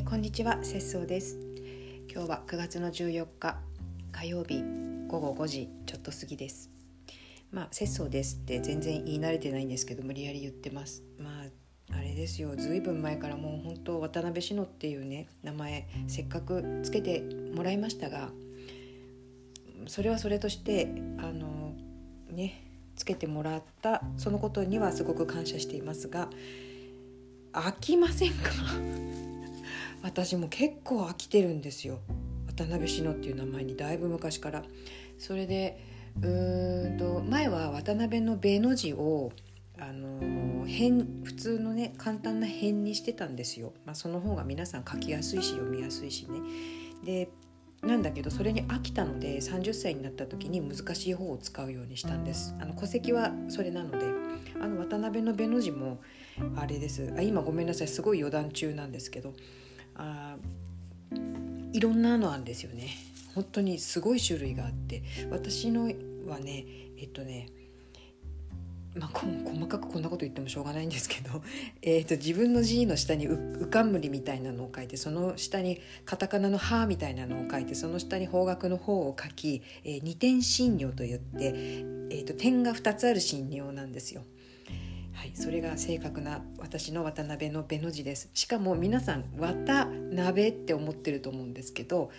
ーこんにちは節操です。今日は9月の14日火曜日午後5時ちょっと過ぎです。まあ節操ですって全然言い慣れてないんですけど無理やり言ってます。まああれですよ。ずいぶん前からもう本当渡辺志乃っていうね名前せっかくつけてもらいましたがそれはそれとしてあのねつけてもらったそのことにはすごく感謝していますが飽きませんか？私も結構飽きてるんですよ。渡辺志乃っていう名前にだいぶ昔から。それでうーんと前は渡辺の「べ」の字をあの変普通のね簡単な変にしてたんですよ、まあ、その方が皆さん書きやすいし読みやすいしね。でなんだけどそれに飽きたので30歳になった時に難しい方を使うようにしたんです。あの戸籍はそれなので。あの渡辺の「べ」の字もあれです。あ今ごめんなさい。すごい余談中なんですけど。あいろんなのあるんですよね本当にすごい種類があって私のはねえっとねまあ、細かくこんなこと言ってもしょうがないんですけど、えーと、自分の字の下にうかんむりみたいなのを書いてその下にカタカナの「は」みたいなのを書いてその下に方角の方を書き、えー、二点針葉といって、えーと点が2つある針葉なんですよ。はい、それが正確な私の渡辺の「べ」の字です。しかも皆さん「渡鍋」って思ってると思うんですけど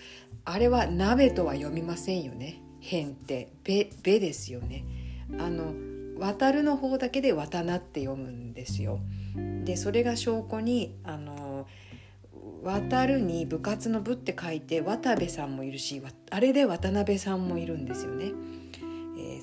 あれは「鍋」とは読みませんよね。変って「べ」べですよね。あの渡るの方だけで渡なって読むんですよ。でそれが証拠にあの渡るに部活の部って書いて渡部さんもいるしあれで渡辺さんもいるんですよね、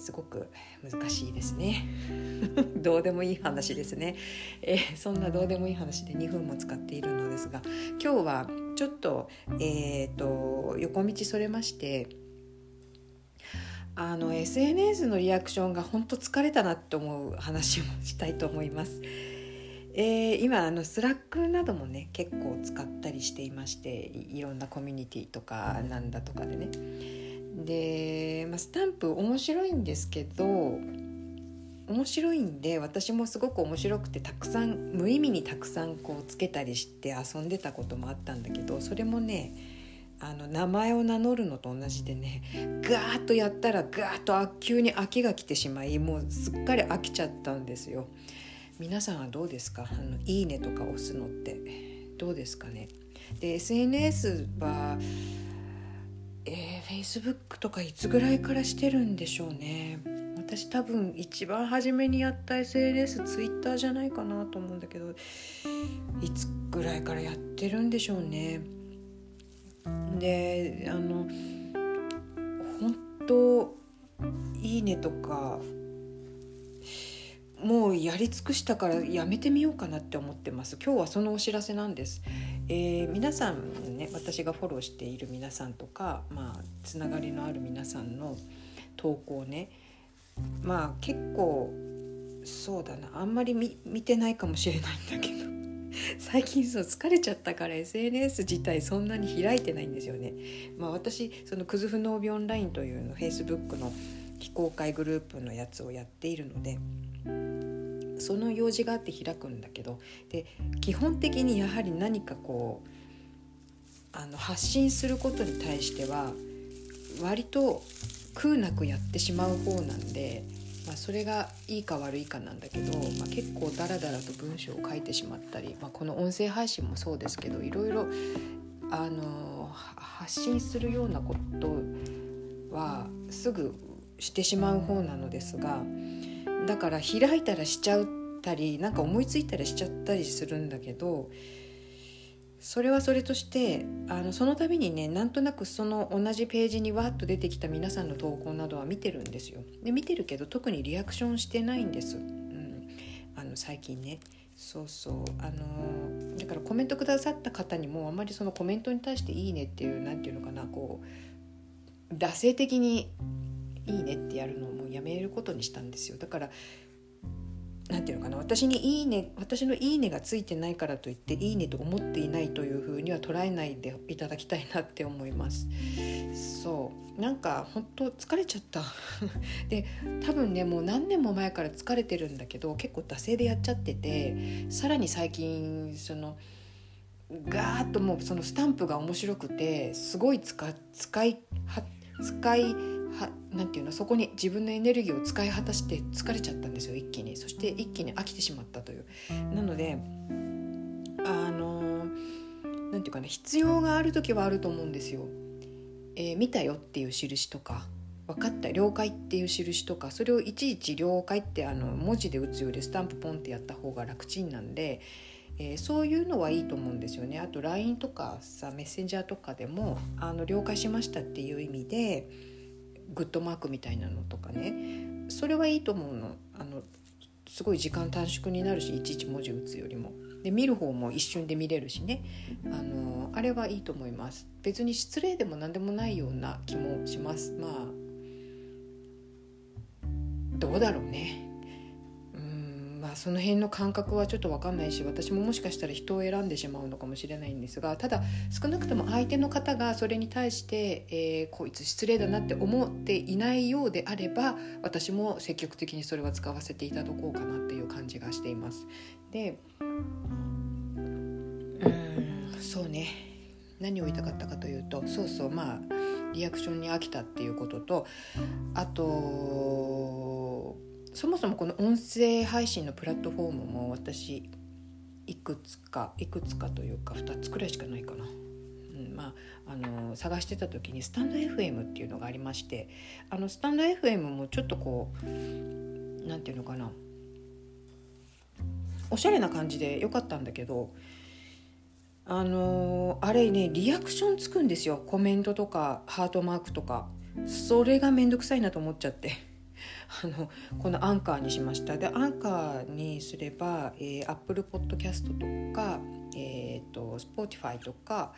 すごく難しいですね。どうでもいい話ですね、えー、そんなどうでもいい話で2分も使っているのですが今日はちょっと,、えーと、横道それましてあの SNS のリアクションが本当疲れたなって思う話をしたいと思います。えー、今あのスラックなどもね結構使ったりしていましていろんなコミュニティとかなんだとかでね。で、まあ、スタンプ面白いんですけど面白いんで私もすごく面白くてたくさん無意味にたくさんこうつけたりして遊んでたこともあったんだけどそれもねあの名前を名乗るのと同じでねガーッとやったらガーッと急に飽きが来てしまいもうすっかり飽きちゃったんですよ。皆さんはどうですか？あのいいねとか押すのって。どうですかね？で SNS はえー、Facebook とかいつぐらいからしてるんでしょうね。私多分一番初めにやった SNS ツイッターじゃないかなと思うんだけどいつぐらいからやってるんでしょうね。であの本当いいねとかもうやり尽くしたからやめてみようかなって思ってます。今日はそのお知らせなんです、えー、皆さんね私がフォローしている皆さんとかまあつながりのある皆さんの投稿ねまあ結構そうだなあんまり見てないかもしれないんだけど 最近そう疲れちゃったから SNS 自体そんなに開いてないんですよね。まあ、私そのクズフノービオンラインというの Facebook の非公開グループのやつをやっているのでその用事があって開くんだけどで基本的にやはり何かこうあの発信することに対しては割と空なくやってしまう方なんで、まあ、それがいいか悪いかなんだけど、まあ、結構ダラダラと文章を書いてしまったり、まあ、この音声配信もそうですけどいろいろあの発信するようなことはすぐしてしまう方なのですがだから開いたらしちゃったりなんか思いついたらしちゃったりするんだけどそれはそれとしてあのその度にねなんとなくその同じページにわっと出てきた皆さんの投稿などは見てるんですよ。で見てるけど特にリアクションしてないんです。うん、あの最近ねそうそうあのだからコメントくださった方にもあんまりそのコメントに対して「いいね」っていう何て言うのかなこう惰性的に「いいね」ってやるのをもうやめることにしたんですよだからなんていうのかな私にいいね私のいいねがついてないからといっていいねと思っていないというふうには捉えないでいただきたいなって思います。そう。なんか本当疲れちゃった。で多分ねもう何年も前から疲れてるんだけど結構惰性でやっちゃっててさらに最近そのガーッともうそのスタンプが面白くてすごい使使いは使いはなんていうのそこに自分のエネルギーを使い果たして疲れちゃったんですよ一気に。そして一気に飽きてしまったという。なのであのなんていうかな必要がある時はあると思うんですよ、えー、見たよっていう印とか分かった了解っていう印とかそれをいちいち了解ってあの文字で打つよりスタンプポンってやった方が楽ちんなんでえー、そういうのはいいと思うんですよね。あと LINE とかさメッセンジャーとかでもあの了解しましたっていう意味でグッドマークみたいなのとかね。それはいいと思うの。あのすごい時間短縮になるしいちいち文字打つよりも。で見る方も一瞬で見れるしね。あのあれはいいと思います。別に失礼でも何でもないような気もします。まあどうだろうね。まあ、その辺の感覚はちょっと分かんないし私ももしかしたら人を選んでしまうのかもしれないんですがただ少なくとも相手の方がそれに対して、えー、こいつ失礼だなって思っていないようであれば私も積極的にそれは使わせていただこうかなっていう感じがしています。でうんそうね何を言いたかったかというとそうそうまあリアクションに飽きたっていうこととあとそもそもこの音声配信のプラットフォームも私いくつかいくつかというか2つくらいしかないかな。うん、まあ、あの探してた時にスタンド FM っていうのがありましてあのスタンド FM もちょっとこう何て言うのかな。おしゃれな感じで良かったんだけどあのあれねリアクションつくんですよ。コメントとかハートマークとか。それがめんどくさいなと思っちゃって。あのこのアンカーにしました。でアンカーにすれば、えー、Apple Podcast とか、えーと、Spotify とか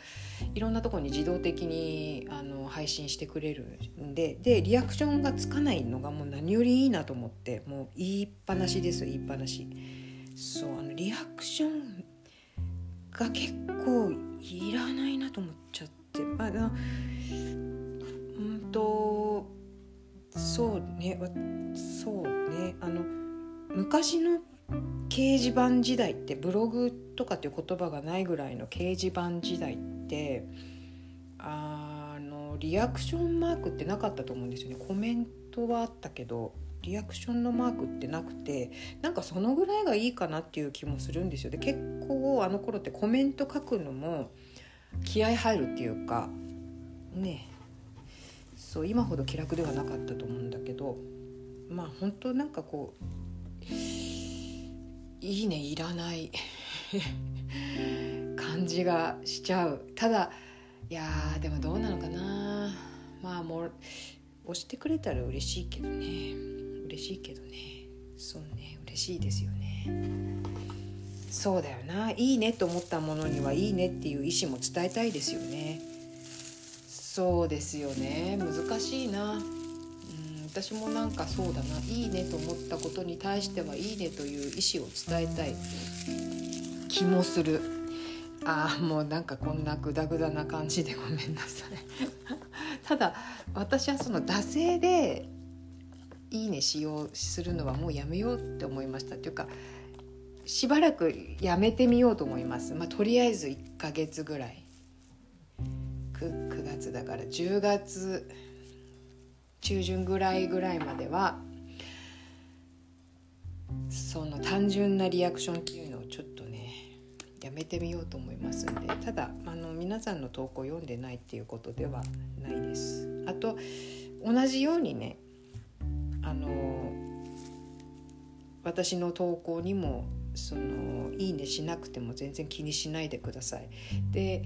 いろんなところに自動的にあの配信してくれるんででリアクションがつかないのがもう何よりいいなと思ってもう言いっぱなしです言いっぱなし。そうあのリアクションが結構いらないなと思っちゃってまあうんとそうねそうね。あの昔の掲示板時代ってブログとかっていう言葉がないぐらいの掲示板時代ってあのリアクションマークってなかったと思うんですよね。コメントはあったけどリアクションのマークってなくてなんかそのぐらいがいいかなっていう気もするんですよ。で結構あの頃ってコメント書くのも気合入るっていうかね。そう今ほど気楽ではなかったと思うんだけどまあ本当なんかこういいねいらない 感じがしちゃう。ただいやでもどうなのかな。まあもう押してくれたら嬉しいけどね。嬉しいけどね。そうね嬉しいですよね。そうだよな。いいねと思ったものにはいいねっていう意思も伝えたいですよね。そうですよね。難しいな。うん私もなんかそうだな。いいねと思ったことに対してはいいねという意思を伝えたい。気もする。ああもうなんかこんなグダグダな感じでごめんなさい。ただ私はその惰性でいいねしようするのはもうやめようって思いました。っていうかしばらくやめてみようと思います。まあとりあえず1ヶ月ぐらい。だから10月中旬ぐらいぐらいまではその単純なリアクションっていうのをちょっとねやめてみようと思いますんでただあの皆さんの投稿読んでないっていうことではないです。あと同じようにねあの私の投稿にもそのいいねしなくても全然気にしないでください。で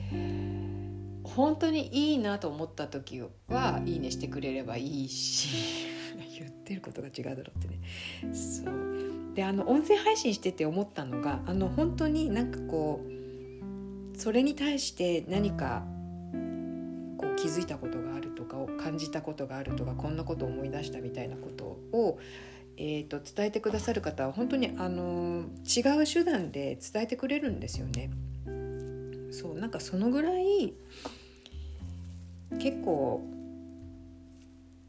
本当にいいなと思った時はいいねしてくれればいいし 言ってることが違うだろうってね。そう。であの音声配信してて思ったのがあの本当になんかこうそれに対して何かこう気づいたことがあるとかを感じたことがあるとかこんなことを思い出したみたいなことを、えーと、と伝えてくださる方は本当にあの違う手段で伝えてくれるんですよね。そうなんかそのぐらい結構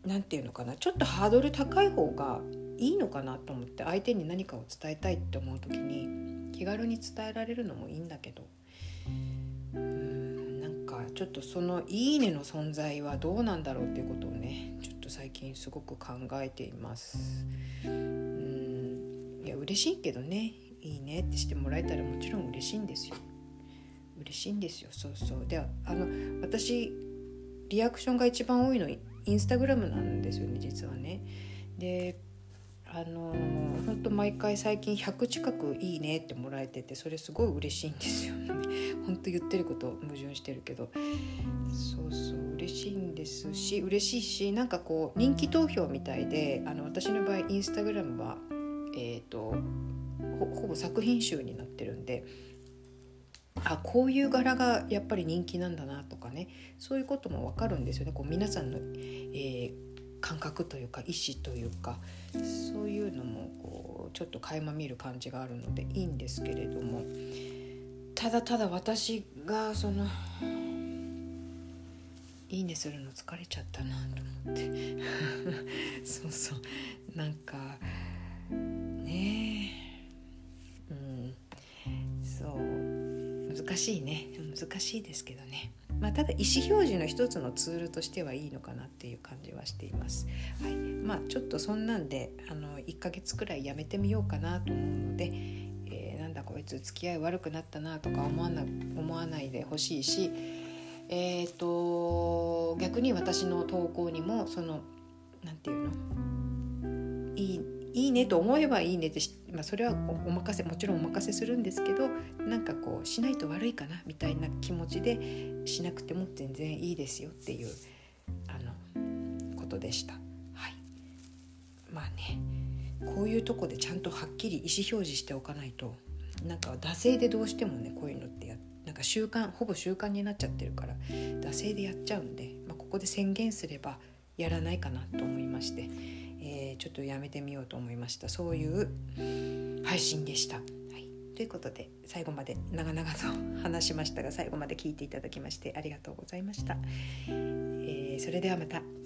何て言うのかなちょっとハードル高い方がいいのかなと思って相手に何かを伝えたいって思う時に気軽に伝えられるのもいいんだけどうーんなんかちょっとその「いいね」の存在はどうなんだろうっていうことをねちょっと最近すごく考えています。うんいや嬉しいけどね「いいね」ってしてもらえたらもちろん嬉しいんですよ。嬉しいんですよそうそうであの私リアクションが一番多いのインスタグラムなんですよね実はね。であのー、本当毎回最近100近く「いいね」ってもらえててそれすごい嬉しいんですよね。本当言ってること矛盾してるけどそうそう嬉しいんですし嬉しいしなんかこう人気投票みたいであの私の場合インスタグラムはえっ、ー、とほぼ作品集になってるんであこういう柄がやっぱり人気なんだなとかね。そういうことも分かるんですよね。こう皆さんの、えー感覚というか意思というかそういうのもこうちょっと垣間見る感じがあるのでいいんですけれども。ただただ私がそのいいねするの疲れちゃったなと思って。そうそう。なんかね難しいね。難しいですけどね。まあ、ただ意思表示の一つのツールとしてはいいのかなっていう感じはしています。はい。まあ、ちょっとそんなんであの1ヶ月くらいやめてみようかなと思うので、えー、なんだこいつ付き合い悪くなったなとか思わな思わないでほしいし、えーと、逆に私の投稿にもその何て言うの？いいねと思えばいいねってまあ、それはお任せもちろんお任せするんですけどなんかこうしないと悪いかなみたいな気持ちでしなくても全然いいですよっていうあのことでした。はい、まあねこういうとこでちゃんとはっきり意思表示しておかないとなんか惰性でどうしてもねこういうのってやなんか習慣ほぼ習慣になっちゃってるから惰性でやっちゃうんで、まあ、ここで宣言すればやらないかなと思いまして。えー、ちょっとやめてみようと思いましたそういう配信でした。はい、ということで最後まで長々と話しましたが最後まで聞いていただきましてありがとうございました。えー、それではまた。